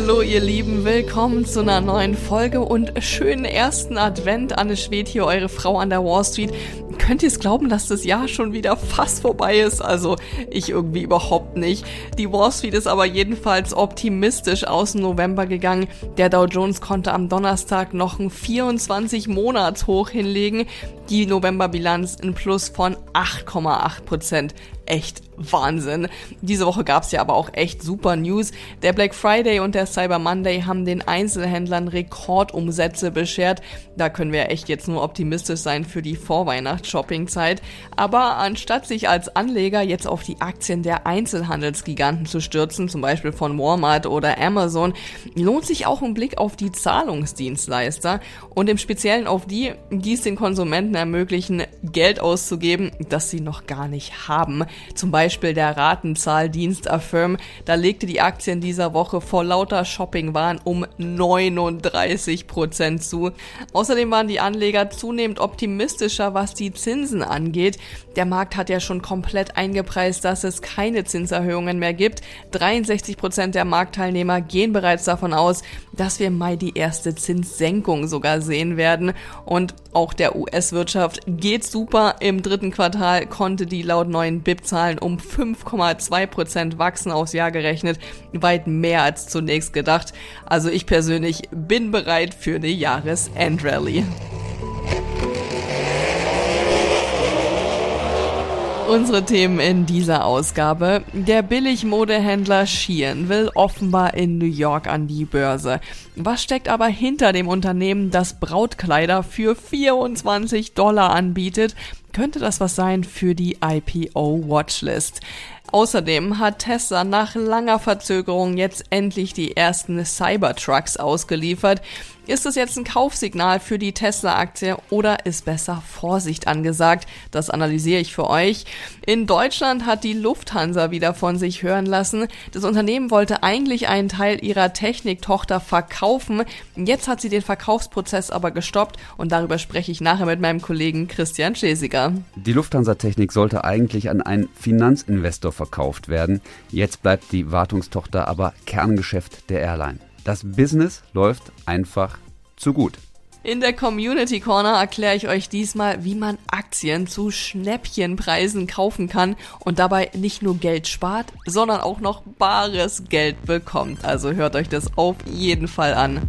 Hallo ihr Lieben, willkommen zu einer neuen Folge und schönen ersten Advent. Anne Schwed hier, eure Frau an der Wall Street. Könnt ihr es glauben, dass das Jahr schon wieder fast vorbei ist? Also ich irgendwie überhaupt nicht. Die Wall Street ist aber jedenfalls optimistisch aus dem November gegangen. Der Dow Jones konnte am Donnerstag noch ein 24 Monats hoch hinlegen. Die Novemberbilanz ein Plus von 8,8 Prozent echt Wahnsinn. Diese Woche gab es ja aber auch echt super News. Der Black Friday und der Cyber Monday haben den Einzelhändlern Rekordumsätze beschert. Da können wir echt jetzt nur optimistisch sein für die Vorweihnachts-Shopping-Zeit. Aber anstatt sich als Anleger jetzt auf die Aktien der Einzelhandelsgiganten zu stürzen, zum Beispiel von Walmart oder Amazon, lohnt sich auch ein Blick auf die Zahlungsdienstleister und im Speziellen auf die, die es den Konsumenten ermöglichen, Geld auszugeben, das sie noch gar nicht haben. Zum Beispiel der Ratenzahldienst Affirm, da legte die Aktie in dieser Woche vor lauter Shoppingwahn um 39 Prozent zu. Außerdem waren die Anleger zunehmend optimistischer, was die Zinsen angeht. Der Markt hat ja schon komplett eingepreist, dass es keine Zinserhöhungen mehr gibt. 63 Prozent der Marktteilnehmer gehen bereits davon aus, dass wir im Mai die erste Zinssenkung sogar sehen werden. Und auch der US-Wirtschaft geht super. Im dritten Quartal konnte die laut neuen BIP-Zahlen um 5,2 Prozent wachsen aufs Jahr gerechnet. Weit mehr als zunächst gedacht. Also ich persönlich bin bereit für eine Jahresendrallye. Unsere Themen in dieser Ausgabe. Der Billigmodehändler Shein will offenbar in New York an die Börse. Was steckt aber hinter dem Unternehmen, das Brautkleider für 24 Dollar anbietet? Könnte das was sein für die IPO Watchlist? Außerdem hat Tesla nach langer Verzögerung jetzt endlich die ersten Cybertrucks ausgeliefert. Ist es jetzt ein Kaufsignal für die Tesla-Aktie oder ist besser Vorsicht angesagt? Das analysiere ich für euch. In Deutschland hat die Lufthansa wieder von sich hören lassen. Das Unternehmen wollte eigentlich einen Teil ihrer Techniktochter verkaufen. Jetzt hat sie den Verkaufsprozess aber gestoppt und darüber spreche ich nachher mit meinem Kollegen Christian Schlesiger. Die Lufthansa-Technik sollte eigentlich an einen Finanzinvestor verkauft werden. Jetzt bleibt die Wartungstochter aber Kerngeschäft der Airline. Das Business läuft einfach zu gut. In der Community Corner erkläre ich euch diesmal, wie man Aktien zu Schnäppchenpreisen kaufen kann und dabei nicht nur Geld spart, sondern auch noch bares Geld bekommt. Also hört euch das auf jeden Fall an.